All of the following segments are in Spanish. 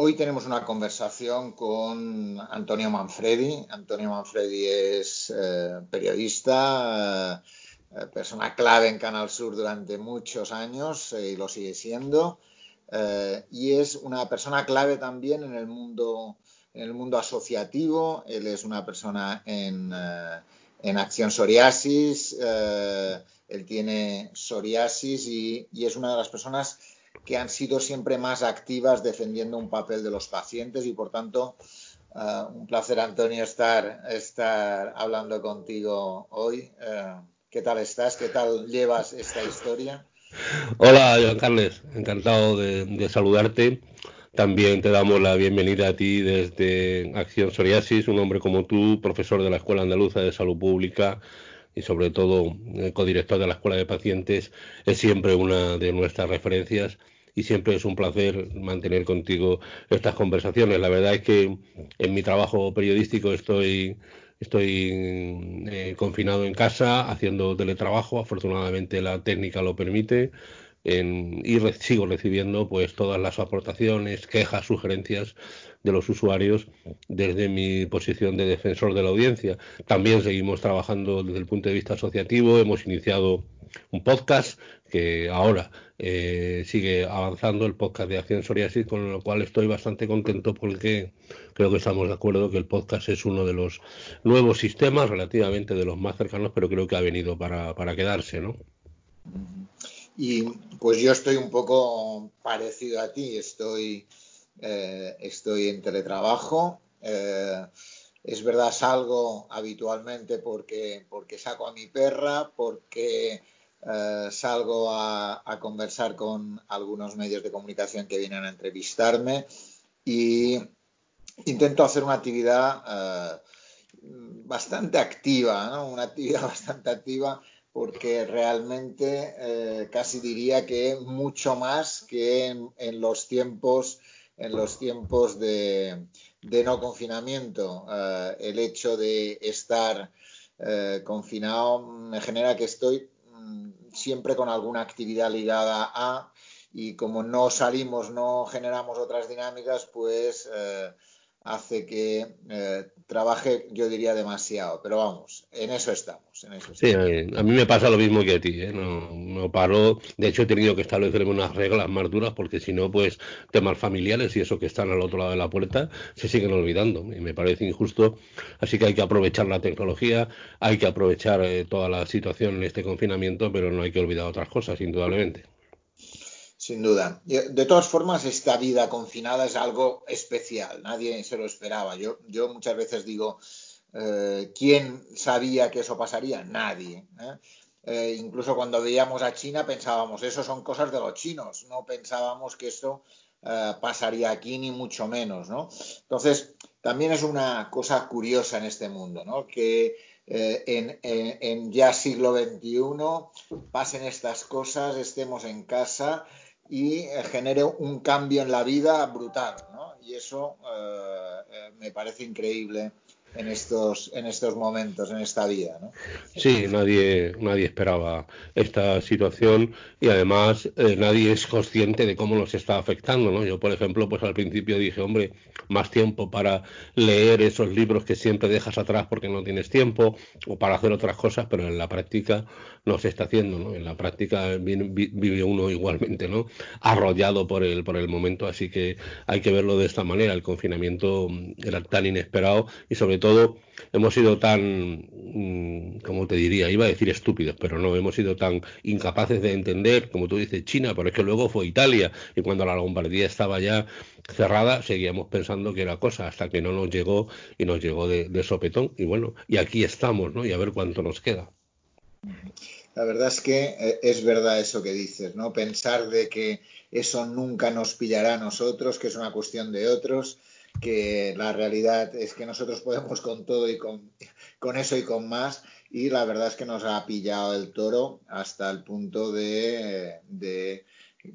Hoy tenemos una conversación con Antonio Manfredi. Antonio Manfredi es eh, periodista, eh, persona clave en Canal Sur durante muchos años y lo sigue siendo. y es una persona clave también en el mundo, en el mundo asociativo. Él es una persona en, en Acción Psoriasis. él tiene psoriasis y, y es una de las personas que han sido siempre más activas defendiendo un papel de los pacientes y por tanto eh, un placer Antonio estar, estar hablando contigo hoy. Eh, ¿Qué tal estás? ¿Qué tal llevas esta historia? Hola, Joan Carles, encantado de, saludarte. También te damos la bienvenida a ti desde Acción Psoriasis, un hombre como tú, profesor de la Escuela Andaluza de Salud Pública y sobre todo eh, codirector de la Escuela de Pacientes, es siempre una de nuestras referencias y siempre es un placer mantener contigo estas conversaciones. La verdad es que en mi trabajo periodístico estoy estoy eh, confinado en casa haciendo teletrabajo, afortunadamente la técnica lo permite y sigo recibiendo pues todas las aportaciones, quejas, sugerencias de los usuarios desde mi posición de defensor de la audiencia. También seguimos trabajando desde el punto de vista asociativo, hemos iniciado un podcast que ahora eh, sigue avanzando, el podcast de Acción Psoriasis, con lo cual estoy bastante contento porque creo que estamos de acuerdo que el podcast es uno de los nuevos sistemas, relativamente de los más cercanos, pero creo que ha venido para, para quedarse, ¿no? Y pues yo estoy un poco parecido a ti, estoy, eh, estoy en teletrabajo. Eh, es verdad, salgo habitualmente porque, porque saco a mi perra, porque eh, salgo a, conversar con algunos medios de comunicación que vienen a entrevistarme y intento hacer una actividad bastante activa, una actividad bastante activa porque realmente eh, casi diría que mucho más que en, los tiempos en los tiempos de, no confinamiento. Eh, el hecho de estar eh, confinado me genera que estoy siempre con alguna actividad ligada a y como no salimos, no generamos otras dinámicas, pues hace que eh, trabaje, yo diría, demasiado. Pero vamos, en eso estamos. En eso Sí, a mí me pasa lo mismo que a ti. ¿eh? No, no, paro. De hecho, he tenido que establecerme unas reglas más duras porque si no, pues temas familiares y eso que están al otro lado de la puerta se siguen olvidando. Y me parece injusto. Así que hay que aprovechar la tecnología, hay que aprovechar eh, toda la situación en este confinamiento, pero no hay que olvidar otras cosas, indudablemente. Sin duda. De todas formas, esta vida confinada es algo especial. Nadie se lo esperaba. Yo, yo muchas veces digo, eh, ¿quién sabía que eso pasaría? Nadie. ¿eh? Eh, incluso cuando veíamos a China pensábamos, eso son cosas de los chinos. No pensábamos que esto pasaría aquí, ni mucho menos. ¿no? Entonces, también es una cosa curiosa en este mundo, ¿no? que en, en, ya siglo XXI pasen estas cosas, estemos en casa y eh, genere un cambio en la vida brutal, ¿no? Y eso eh, eh, me parece increíble en estos, en estos momentos, en esta vida. ¿no? Sí, nadie, nadie esperaba esta situación y además eh, nadie es consciente de cómo nos está afectando. ¿no? Yo, por ejemplo, pues al principio dije, hombre, más tiempo para leer esos libros que siempre dejas atrás porque no tienes tiempo o para hacer otras cosas, pero en la práctica no se está haciendo. ¿no? En la práctica vive uno igualmente ¿no? arrollado por el, por el momento, así que hay que verlo de esta manera. El confinamiento era tan inesperado y sobre todo hemos sido tan, mm, como te diría, iba a decir estúpidos, pero no, hemos sido tan incapaces de entender, como tú dices, China, pero es que luego fue Italia, y cuando la Lombardía estaba ya cerrada, seguíamos pensando que era cosa, hasta que no nos llegó y nos llegó de, de sopetón, y bueno, y aquí estamos, ¿no? Y a ver cuánto nos queda. La verdad es que eh, es verdad eso que dices, ¿no? Pensar de que eso nunca nos pillará a nosotros, que es una cuestión de otros, que la realidad es que nosotros podemos con todo y con, con eso y con más y la verdad es que nos ha pillado el toro hasta el punto de, de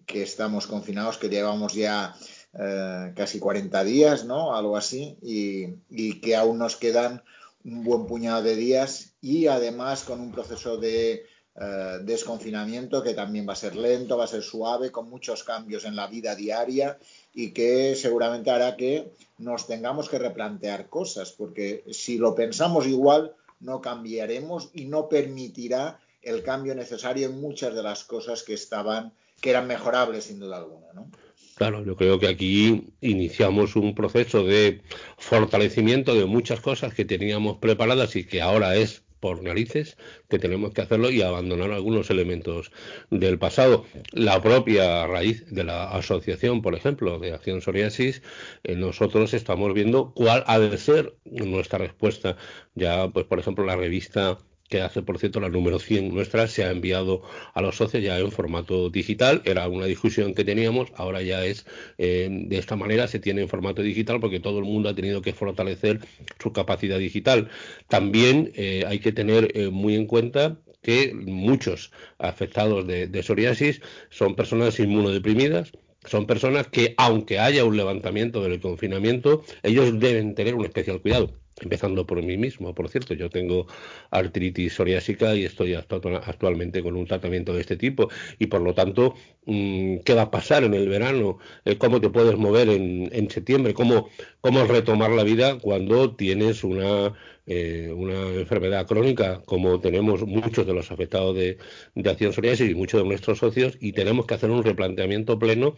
que estamos confinados, que llevamos ya eh, casi 40 días, ¿no? Algo así, y, y, que aún nos quedan un buen puñado de días y además con un proceso de eh, desconfinamiento que también va a ser lento, va a ser suave, con muchos cambios en la vida diaria y que seguramente hará que nos tengamos que replantear cosas, porque si lo pensamos igual, no cambiaremos y no permitirá el cambio necesario en muchas de las cosas que estaban, que eran mejorables sin duda alguna, ¿no? Claro, yo creo que aquí iniciamos un proceso de fortalecimiento de muchas cosas que teníamos preparadas y que ahora es por narices que tenemos que hacerlo y abandonar algunos elementos del pasado. La propia raíz de la asociación, por ejemplo, de Acción Psoriasis, eh, nosotros estamos viendo cuál ha de ser nuestra respuesta. Ya, pues, por ejemplo, la revista que hace, por cierto, la número 100 nuestra, se ha enviado a los socios ya en formato digital. Era una discusión que teníamos, ahora ya es eh, de esta manera, se tiene en formato digital porque todo el mundo ha tenido que fortalecer su capacidad digital. También eh, hay que tener eh, muy en cuenta que muchos afectados de, de psoriasis son personas inmunodeprimidas, son personas que, aunque haya un levantamiento del confinamiento, ellos deben tener un especial cuidado empezando por mí mismo, por cierto, yo tengo artritis psoriásica y estoy actualmente con un tratamiento de este tipo y por lo tanto, mm, ¿qué va a pasar en el verano? Eh, ¿Cómo te puedes mover en, septiembre? ¿Cómo, ¿Cómo retomar la vida cuando tienes una, eh, una enfermedad crónica como tenemos muchos de los afectados de, de acción psoriásica y muchos de nuestros socios y tenemos que hacer un replanteamiento pleno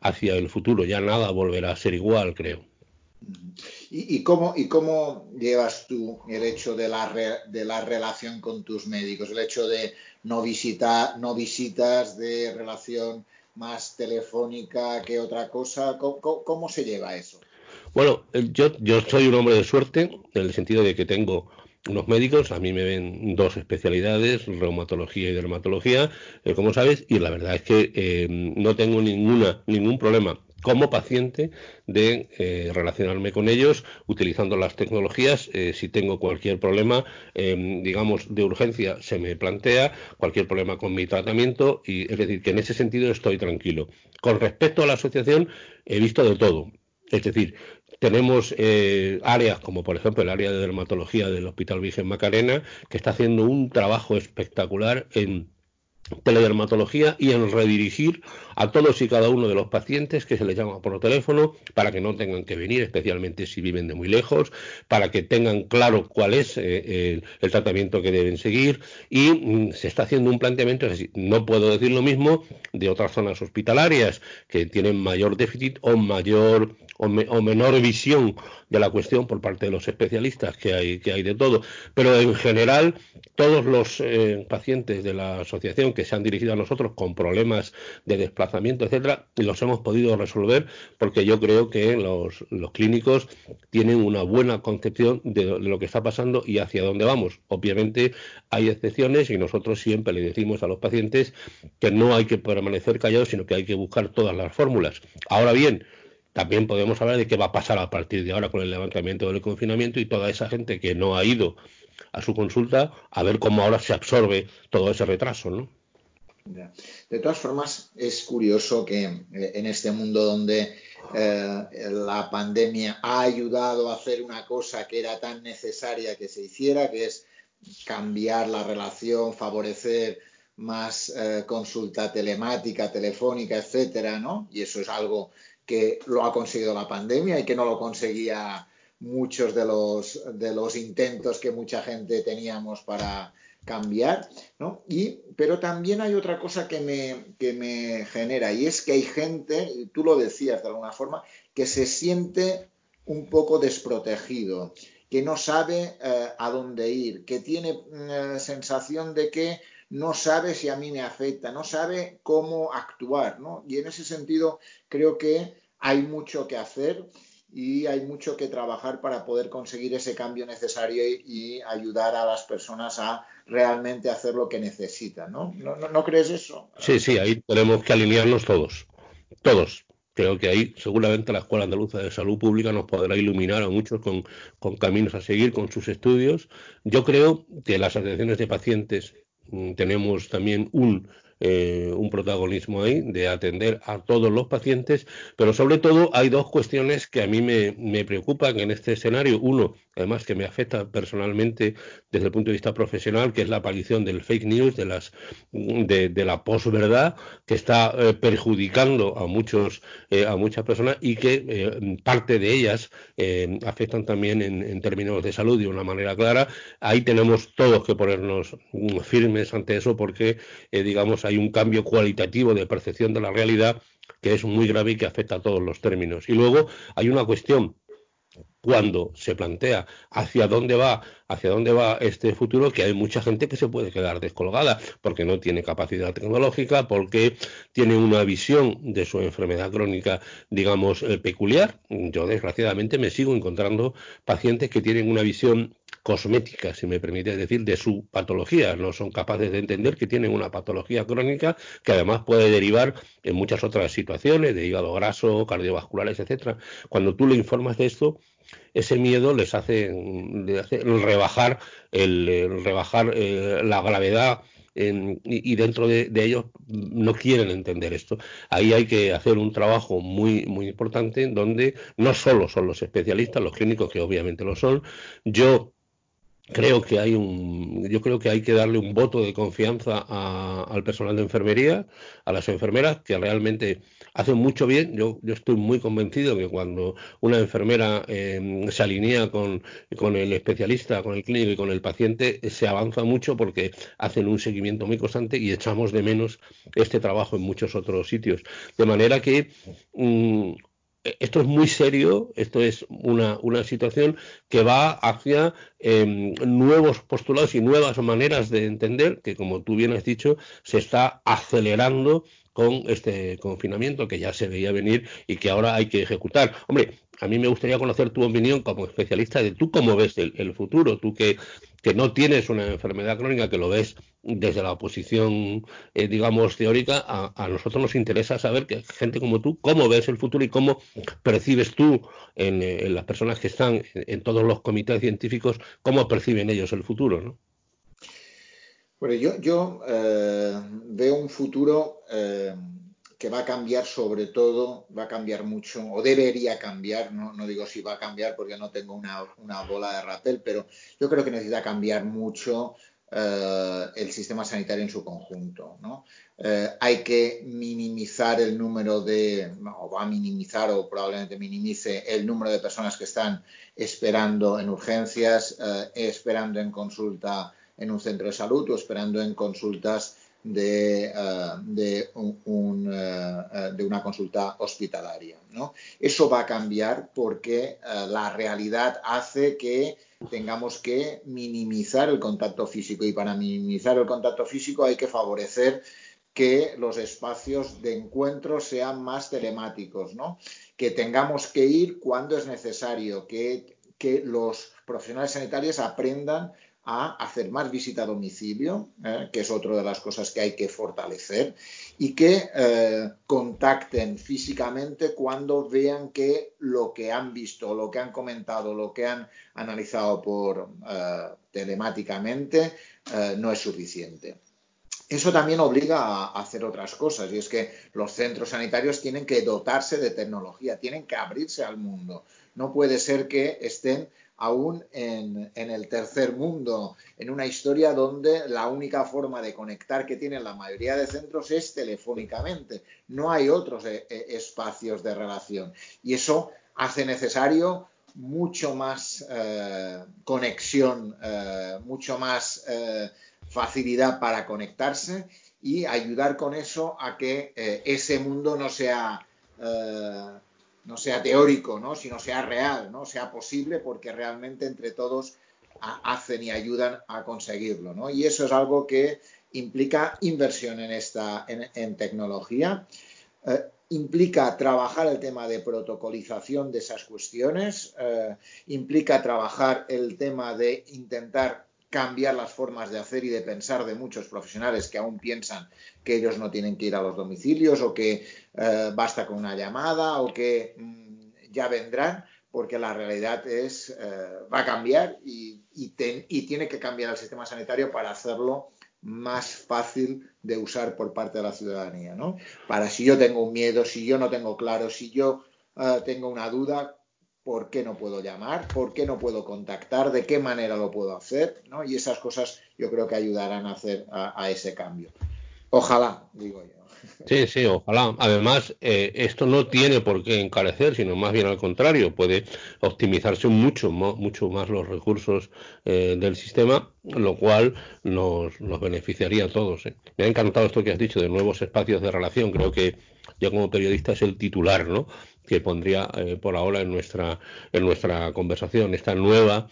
hacia el futuro? Ya nada volverá a ser igual, creo. ¿Y, cómo, ¿Y cómo llevas tú el hecho de la, de la relación con tus médicos? El hecho de no, no visitas, de relación más telefónica que otra cosa. ¿Cómo, se lleva eso? Bueno, yo, yo soy un hombre de suerte en el sentido de que tengo unos médicos, a mí me ven dos especialidades, reumatología y dermatología, eh, como sabes, y la verdad es que eh, no tengo ninguna, ningún problema como paciente de eh, relacionarme con ellos utilizando las tecnologías. Eh, si tengo cualquier problema, em, digamos, de urgencia, se me plantea cualquier problema con mi tratamiento y es decir, que en ese sentido estoy tranquilo. Con respecto a la asociación, he visto de todo. Es decir, tenemos eh, áreas como por ejemplo el área de dermatología del Hospital Virgen Macarena, que está haciendo un trabajo espectacular en teledermatología y en redirigir a todos y cada uno de los pacientes que se les llama por teléfono para que no tengan que venir, especialmente si viven de muy lejos, para que tengan claro cuál es eh, el, tratamiento que deben seguir. Y mm, se está haciendo un planteamiento, es no puedo decir lo mismo de otras zonas hospitalarias que tienen mayor déficit o mayor o, menor visión de la cuestión por parte de los especialistas que hay que hay de todo, pero en general todos los eh, pacientes de la asociación que se han dirigido a nosotros con problemas de desplazamiento, etcétera, los hemos podido resolver porque yo creo que los, clínicos tienen una buena concepción de, lo que está pasando y hacia dónde vamos. Obviamente hay excepciones y nosotros siempre le decimos a los pacientes que no hay que permanecer callados, sino que hay que buscar todas las fórmulas. Ahora bien, también podemos hablar de qué va a pasar a partir de ahora con el levantamiento del confinamiento y toda esa gente que no ha ido a su consulta, a ver cómo ahora se absorbe todo ese retraso, ¿no? De todas formas, es curioso que eh, en este mundo donde eh, la pandemia ha ayudado a hacer una cosa que era tan necesaria que se hiciera, que es cambiar la relación, favorecer más eh, consulta telemática, telefónica, etcétera, ¿no? Y eso es algo que lo ha conseguido la pandemia y que no lo conseguía muchos de los, de los intentos que mucha gente teníamos para cambiar, ¿no? Y, pero también hay otra cosa que me, que me genera y es que hay gente, tú lo decías de alguna forma, que se siente un poco desprotegido, que no sabe eh, a dónde ir, que tiene eh, sensación de que no sabe si a mí me afecta, no sabe cómo actuar, ¿no? Y en ese sentido creo que hay mucho que hacer y hay mucho que trabajar para poder conseguir ese cambio necesario y, ayudar a las personas a realmente hacer lo que necesitan, ¿no? ¿No, crees eso? Sí, sí, ahí tenemos que alinearnos todos, todos. Creo que ahí seguramente la Escuela Andaluza de Salud Pública nos podrá iluminar a muchos con, con caminos a seguir, con sus estudios. Yo creo que las asociaciones de pacientes mm, tenemos también un eh, un protagonismo ahí de atender a todos los pacientes, pero sobre todo hay dos cuestiones que a mí me, me preocupan en este escenario. Uno, además que me afecta personalmente desde el punto de vista profesional, que es la aparición del fake news, de las de, la posverdad, que está eh, perjudicando a muchos eh, a muchas personas y que eh, parte de ellas afectan también en, términos de salud de una manera clara. Ahí tenemos todos que ponernos mm, firmes ante eso porque digamos hay un cambio cualitativo de percepción de la realidad que es muy grave y que afecta a todos los términos. Y luego hay una cuestión cuando se plantea hacia dónde va, hacia dónde va este futuro, que hay mucha gente que se puede quedar descolgada porque no tiene capacidad tecnológica, porque tiene una visión de su enfermedad crónica, digamos, eh, peculiar. Yo desgraciadamente me sigo encontrando pacientes que tienen una visión cosmética, si me permite decir, de su patología. No son capaces de entender que tienen una patología crónica que además puede derivar en muchas otras situaciones, de hígado graso, cardiovasculares, etcétera. Cuando tú le informas de esto, ese miedo les hace, rebajar, eh, la gravedad y, dentro de, ellos no quieren entender esto. Ahí hay que hacer un trabajo muy, muy importante donde no solo son los especialistas, los clínicos que obviamente lo son. Yo creo que hay un yo creo que hay que darle un voto de confianza al personal de enfermería a las enfermeras que realmente hacen mucho bien. Yo, yo estoy muy convencido que cuando una enfermera em, se alinea con, con el especialista con el clínico y con el paciente se avanza mucho porque hacen un seguimiento muy constante y echamos de menos este trabajo en muchos otros sitios. De manera que mm, esto es muy serio, esto es una, situación que va hacia em, nuevos postulados y nuevas maneras de entender que, como tú bien has dicho, se está acelerando con este confinamiento que ya se veía venir y que ahora hay que ejecutar. Hombre, a mí me gustaría conocer tu opinión como especialista de tú cómo ves el, futuro, tú que, que, no tienes una enfermedad crónica, que lo ves desde la posición, eh, digamos, teórica, a, nosotros nos interesa saber que gente como tú, cómo ves el futuro y cómo percibes tú en, eh, las personas que están en, todos los comités científicos, cómo perciben ellos el futuro, ¿no? Bueno, yo, yo eh, veo un futuro eh, que va a cambiar sobre todo, va a cambiar mucho, o debería cambiar, no, digo si va a cambiar porque no tengo una, bola de rapel, pero yo creo que necesita cambiar mucho eh, el sistema sanitario en su conjunto. hay que minimizar el número de, o va a minimizar o probablemente minimice el número de personas que están esperando en urgencias, esperando en consulta en un centro de salud o esperando en consultas de, eh, eh, eh, de una consulta hospitalaria. ¿no? Eso va a cambiar porque la realidad hace que tengamos que minimizar el contacto físico y para minimizar el contacto físico hay que favorecer que los espacios de encuentro sean más telemáticos, ¿no? que tengamos que ir cuando es necesario, que, que los profesionales sanitarios aprendan a hacer más visita a domicilio, eh, que es otra de las cosas que hay que fortalecer, y que eh, contacten físicamente cuando vean que lo que han visto, lo que han comentado, lo que han analizado por eh, telemáticamente no es suficiente. Eso también obliga a hacer otras cosas y es que los centros sanitarios tienen que dotarse de tecnología, tienen que abrirse al mundo. No puede ser que estén aún en, el tercer mundo, en una historia donde la única forma de conectar que tienen la mayoría de centros es telefónicamente. No hay otros eh, eh, espacios de relación. Y eso hace necesario mucho más eh, conexión, mucho más facilidad para conectarse y ayudar con eso a que ese mundo no sea no sea teórico, ¿no? sino sea real, ¿no? sea posible, porque realmente entre todos hacen y ayudan a conseguirlo. ¿no? Y eso es algo que implica inversión en, esta, en, tecnología, eh, implica trabajar el tema de protocolización de esas cuestiones, eh, implica trabajar el tema de intentar cambiar las formas de hacer y de pensar de muchos profesionales que aún piensan que ellos no tienen que ir a los domicilios o que eh, basta con una llamada o que mm, ya vendrán, porque la realidad es, eh, va a cambiar y, tiene que cambiar el sistema sanitario para hacerlo más fácil de usar por parte de la ciudadanía. ¿no? Para si yo tengo un miedo, si yo no tengo claro, si yo eh, tengo una duda, por qué no puedo llamar, por qué no puedo contactar, de qué manera lo puedo hacer, ¿no? Y esas cosas yo creo que ayudarán a hacer a ese cambio. Ojalá, digo yo. Sí, sí, ojalá. Además, eh, esto no tiene por qué encarecer, sino más bien al contrario, puede optimizarse mucho, mucho más los recursos eh, del sistema, lo cual nos, nos beneficiaría a todos. ¿eh? Me ha encantado esto que has dicho de nuevos espacios de relación. Creo que yo como periodista es el titular, ¿no? que pondría por ahora en nuestra en nuestra conversación esta nueva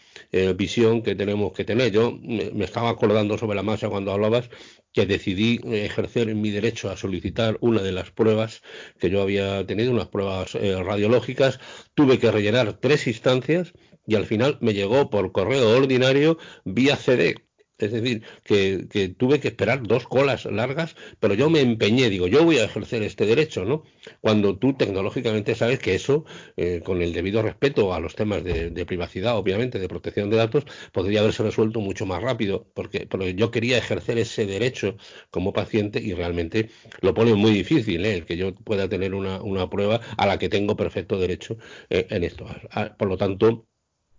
visión que tenemos que tener yo me, estaba acordando sobre la masa cuando hablabas que decidí ejercer mi derecho a solicitar una de las pruebas que yo había tenido, unas pruebas eh, radiológicas, tuve que rellenar tres instancias y al final me llegó por correo ordinario vía CD. Es decir, que, tuve que esperar dos colas largas, pero yo me empeñé, digo, yo voy a ejercer este derecho, ¿no? Cuando tú tecnológicamente sabes que eso, eh, con el debido respeto a los temas de, privacidad, obviamente, de protección de datos, podría haberse resuelto mucho más rápido, porque, yo quería ejercer ese derecho como paciente y realmente lo pone muy difícil, ¿eh? el que yo pueda tener una, prueba a la que tengo perfecto derecho eh, en esto. Ah, por lo tanto,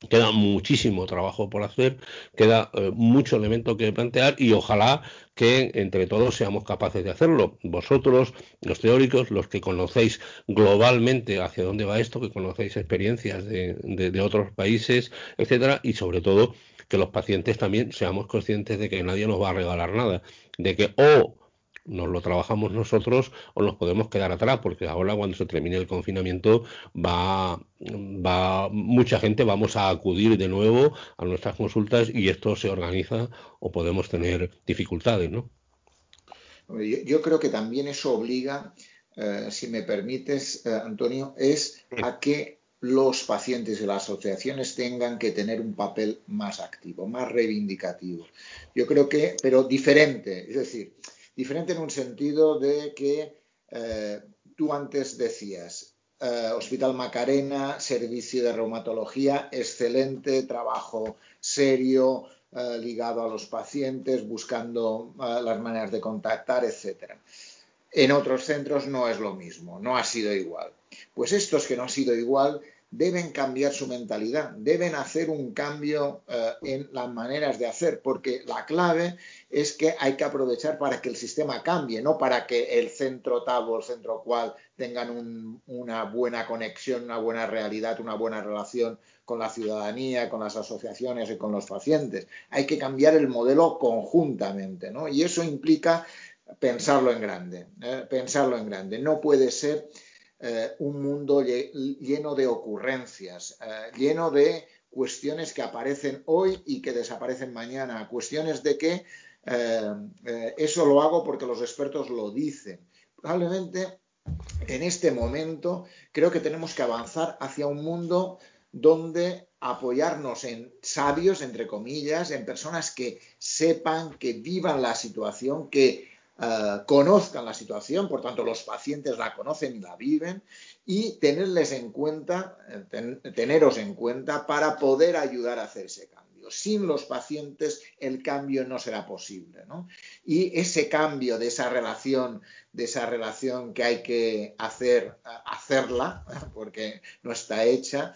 Queda muchísimo trabajo por hacer, queda eh, mucho elemento que plantear y ojalá que entre todos seamos capaces de hacerlo. Vosotros, los teóricos, los que conocéis globalmente hacia dónde va esto, que conocéis experiencias de, de otros países, etcétera, y sobre todo que los pacientes también seamos conscientes de que nadie nos va a regalar nada, de que o nos lo trabajamos nosotros o nos podemos quedar atrás, porque ahora cuando se termine el confinamiento va, va mucha gente, vamos a acudir de nuevo a nuestras consultas y esto se organiza o podemos tener dificultades, ¿no? Yo, creo que también eso obliga, eh, si me permites, eh, Antonio, es a que los pacientes y las asociaciones tengan que tener un papel más activo, más reivindicativo. Yo creo que, pero diferente, es decir, Diferente en un sentido de que eh, tú antes decías, eh, Hospital Macarena, servicio de reumatología, excelente, trabajo serio, eh, ligado a los pacientes, buscando las maneras de contactar, etc. En otros centros no es lo mismo, no ha sido igual. Pues estos que no ha sido igual deben cambiar su mentalidad, deben hacer un cambio eh, en las maneras de hacer, porque la clave es que hay que aprovechar para que el sistema cambie, no para que el centro tal o el centro cual tengan una buena conexión, una buena realidad, una buena relación con la ciudadanía, con las asociaciones y con los pacientes. Hay que cambiar el modelo conjuntamente, ¿no? Y eso implica pensarlo en grande, ¿eh? pensarlo en grande. No puede ser eh, un mundo lleno de ocurrencias, eh, lleno de cuestiones que aparecen hoy y que desaparecen mañana, cuestiones de que eh, eso lo hago porque los expertos lo dicen. Probablemente en este momento creo que tenemos que avanzar hacia un mundo donde apoyarnos en sabios, entre comillas, en personas que sepan, que vivan la situación, que eh, conozcan la situación, por tanto los pacientes la conocen y la viven, y tenerles en cuenta, eh, teneros en cuenta para poder ayudar a hacer ese cambio. Sin los pacientes el cambio no será posible. Y ese cambio de esa relación, de esa relación que hay que hacer, hacerla, porque no está hecha,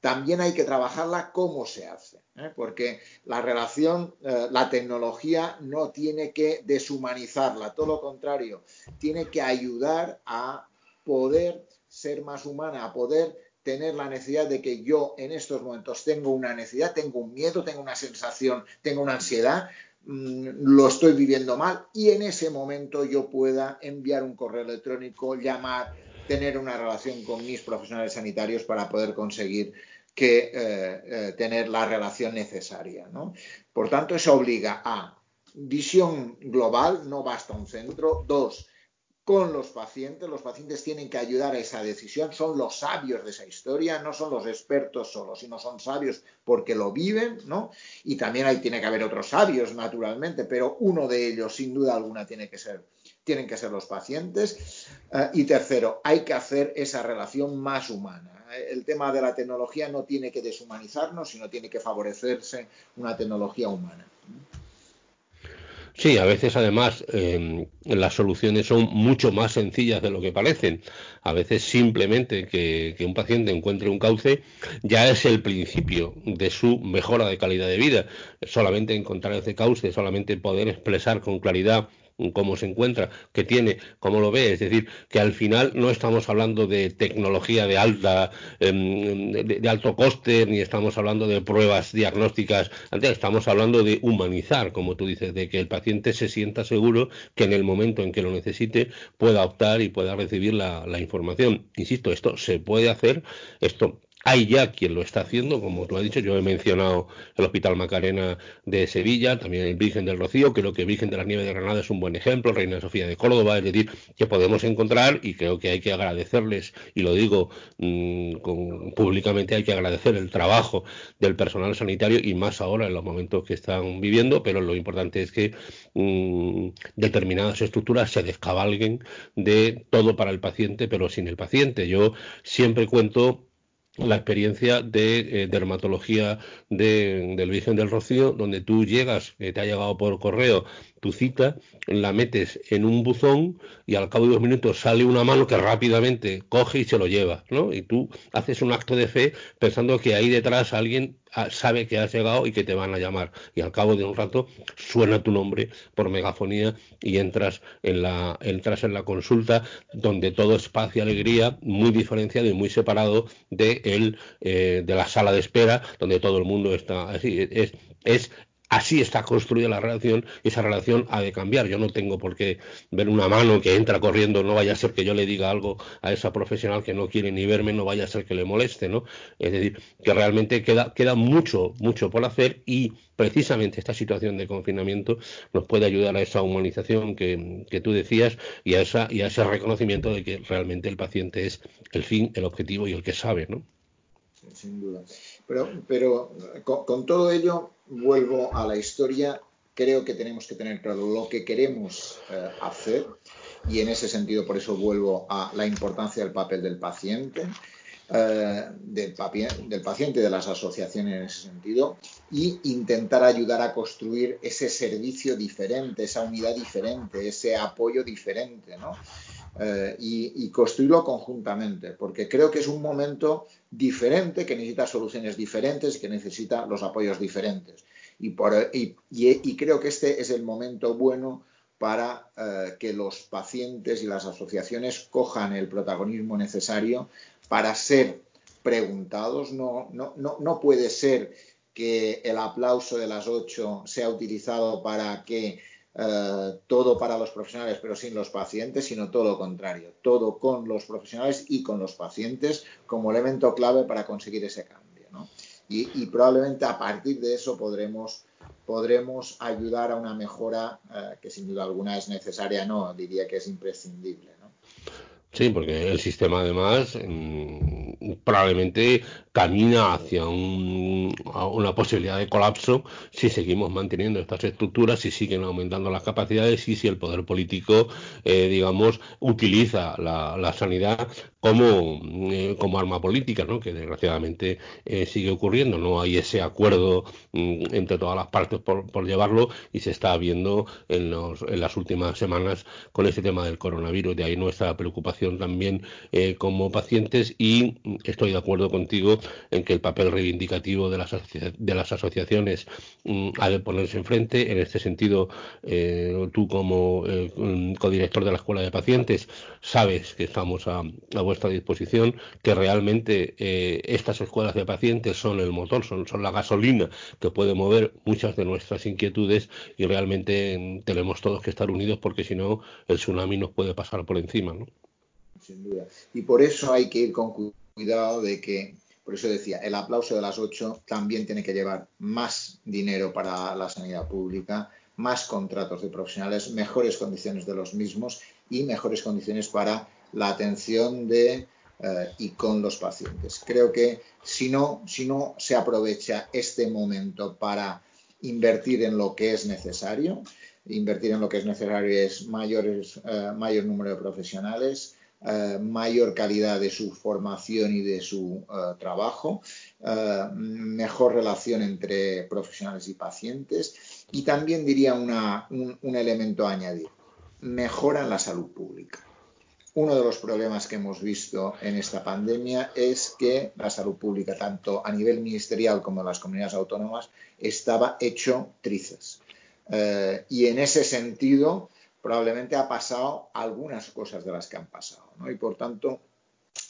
también hay que trabajarla cómo se hace. ¿eh? porque la relación, eh, la tecnología no tiene que deshumanizarla, todo lo contrario, tiene que ayudar a poder ser más humana, a poder tener la necesidad de que yo en estos momentos tengo una necesidad, tengo un miedo, tengo una sensación, tengo una ansiedad, mm, lo estoy viviendo mal y en ese momento yo pueda enviar un correo electrónico, llamar, tener una relación con mis profesionales sanitarios para poder conseguir que eh, eh, tener la relación necesaria. ¿no? Por tanto, eso obliga a visión global, no basta un centro. Dos, con los pacientes, los pacientes tienen que ayudar a esa decisión, son los sabios de esa historia, no son los expertos solos, sino son sabios porque lo viven, ¿no? Y también ahí tiene que haber otros sabios, naturalmente, pero uno de ellos, sin duda alguna, tiene que ser, tienen que ser los pacientes. Eh, y tercero, hay que hacer esa relación más humana el tema de la tecnología no tiene que deshumanizarnos, sino tiene que favorecerse una tecnología humana. Sí, a veces además em, las soluciones son mucho más sencillas de lo que parecen. A veces simplemente que, un paciente encuentre un cauce ya es el principio de su mejora de calidad de vida. Solamente encontrar ese cauce, solamente poder expresar con claridad cómo se encuentra, qué tiene, cómo lo ve. Es decir, que al final no estamos hablando de tecnología de alta, em, de, alto coste, ni estamos hablando de pruebas diagnósticas, estamos hablando de humanizar, como tú dices, de que el paciente se sienta seguro que en el momento en que lo necesite pueda optar y pueda recibir la información. Insisto, esto se puede hacer, esto hay ya quien lo está haciendo, como tú has dicho, yo he mencionado el Hospital Macarena de Sevilla, también el Virgen del Rocío, creo que Virgen de las Nieves de Granada es un buen ejemplo, Reina Sofía de Córdoba, es decir, que podemos encontrar y creo que hay que agradecerles, y lo digo mm, públicamente, hay que agradecer el trabajo del personal sanitario y más ahora en los momentos que están viviendo, pero lo importante es que mm, determinadas estructuras se descabalguen de todo para el paciente, pero sin el paciente. Yo siempre cuento la experiencia de eh, dermatología de, del Virgen del Rocío, donde tú llegas, te ha llegado por correo tu cita, la metes en un buzón y al cabo de dos minutos sale una mano que rápidamente coge y se lo lleva, ¿no? Y tú haces un acto de fe pensando que ahí detrás alguien sabe que has llegado y que te van a llamar. Y al cabo de un rato suena tu nombre por megafonía y entras en la, entras en la consulta donde todo es paz y alegría, muy diferenciado y muy separado de, el, eh, de la sala de espera, donde todo el mundo está así. Es, es Así está construida la relación y esa relación ha de cambiar. Yo no tengo por qué ver una mano que entra corriendo, no vaya a ser que yo le diga algo a esa profesional que no quiere ni verme, no vaya a ser que le moleste, ¿no? Es decir, que realmente queda, queda mucho, mucho por hacer y precisamente esta situación de confinamiento nos puede ayudar a esa humanización que, que tú decías y a, esa, y a ese reconocimiento de que realmente el paciente es el fin, el objetivo y el que sabe, ¿no? Sin duda. Pero, pero con, todo ello, vuelvo a la historia. Creo que tenemos que tener claro lo que queremos eh, hacer y en ese sentido, por eso vuelvo a la importancia del papel del paciente, eh, del, del, paciente de las asociaciones en ese sentido y intentar ayudar a construir ese servicio diferente, esa unidad diferente, ese apoyo diferente, ¿no? Eh, y, construirlo conjuntamente, porque creo que es un momento diferente, que necesita soluciones diferentes, que necesita los apoyos diferentes. Y, creo que este es el momento bueno para eh, que los pacientes y las asociaciones cojan el protagonismo necesario para ser preguntados. No, no, no, no puede ser que el aplauso de las ocho sea utilizado para que eh, todo para los profesionales pero sin los pacientes, sino todo lo contrario, todo con los profesionales y con los pacientes como elemento clave para conseguir ese cambio. Y, probablemente a partir de eso podremos, podremos ayudar a una mejora eh, que sin duda alguna es necesaria, no, diría que es imprescindible. Sí, porque el sistema además mm, probablemente camina hacia una posibilidad de colapso si seguimos manteniendo estas estructuras, si siguen aumentando las capacidades y si el poder político, eh, digamos, utiliza la, sanidad como, eh, como arma política, ¿no? que desgraciadamente eh, sigue ocurriendo. No hay ese acuerdo mm, entre todas las partes por, por llevarlo y se está viendo en, los, en las últimas semanas con ese tema del coronavirus. De ahí nuestra preocupación también eh, como pacientes y estoy de acuerdo contigo en que el papel reivindicativo de las, de las asociaciones mm, ha de ponerse enfrente. En este sentido, eh, tú como eh, codirector de la Escuela de Pacientes sabes que estamos a, vuestra disposición, que realmente estas escuelas de pacientes son el motor, son, son la gasolina que puede mover muchas de nuestras inquietudes y realmente mm, tenemos todos que estar unidos porque si no el tsunami nos puede pasar por encima. ¿no? sin duda. Y por eso hay que ir con cuidado de que, por eso decía, el aplauso de las ocho también tiene que llevar más dinero para la sanidad pública, más contratos de profesionales, mejores condiciones de los mismos y mejores condiciones para la atención de eh, y con los pacientes. Creo que si no, si no se aprovecha este momento para invertir en lo que es necesario, invertir en lo que es necesario es mayores, eh, mayor número de profesionales, eh, mayor calidad de su formación y de su eh, trabajo, eh, mejor relación entre profesionales y pacientes Y también diría un, un elemento a añadir, mejoran la salud pública. Uno de los problemas que hemos visto en esta pandemia es que la salud pública, tanto a nivel ministerial como en las comunidades autónomas, estaba hecho trizas. Eh, y en ese sentido, probablemente ha pasado algunas cosas de las que han pasado. ¿no? Y por tanto,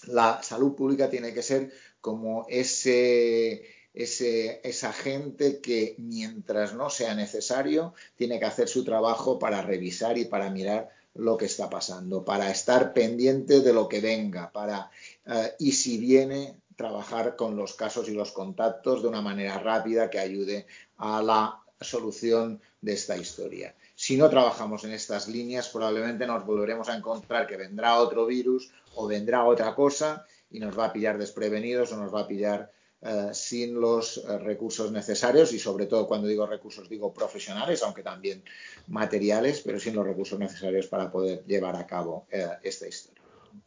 la salud pública tiene que ser como ese, ese, esa gente que mientras no sea necesario, tiene que hacer su trabajo para revisar y para mirar lo que está pasando, para estar pendiente de lo que venga, para, eh, y si viene, trabajar con los casos y los contactos de una manera rápida que ayude a la solución de esta historia. Si no trabajamos en estas líneas, probablemente nos volveremos a encontrar que vendrá otro virus o vendrá otra cosa y nos va a pillar desprevenidos o nos va a pillar eh, sin los eh, recursos necesarios y sobre todo cuando digo recursos digo profesionales, aunque también materiales, pero sin los recursos necesarios para poder llevar a cabo eh, esta historia.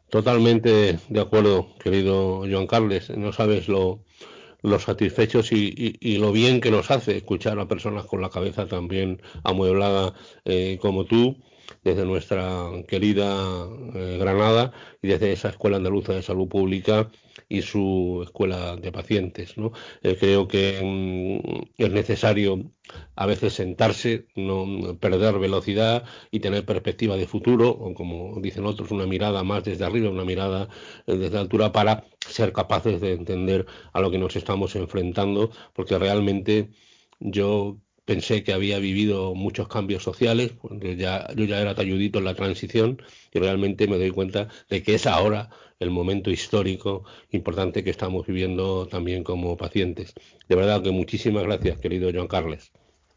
Totalmente de acuerdo, querido Joan Carles. No sabes lo, satisfechos y, lo bien que nos hace escuchar a personas con la cabeza también amueblada como tú desde nuestra querida Granada y desde esa Escuela Andaluza de Salud Pública y su escuela de pacientes. ¿no? Eh, creo que mm, es necesario a veces sentarse, no perder velocidad y tener perspectiva de futuro, o como dicen otros, una mirada más desde arriba, una mirada eh, desde altura para ser capaces de entender a lo que nos estamos enfrentando, porque realmente yo pensé que había vivido muchos cambios sociales, yo ya, yo ya era talludito en la transición y realmente me doy cuenta de que es ahora el momento histórico importante que estamos viviendo también como pacientes. De verdad que muchísimas gracias, querido Joan Carles.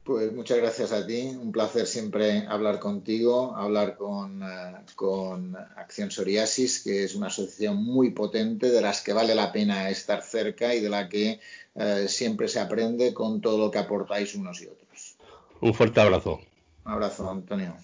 Pues muchas gracias a ti, un placer siempre hablar contigo, hablar con, eh, con, Acción Psoriasis, que es una asociación muy potente de las que vale la pena estar cerca y de la que eh, siempre se aprende con todo lo que aportáis unos y otros. Un fuerte abrazo. Un abrazo, Antonio.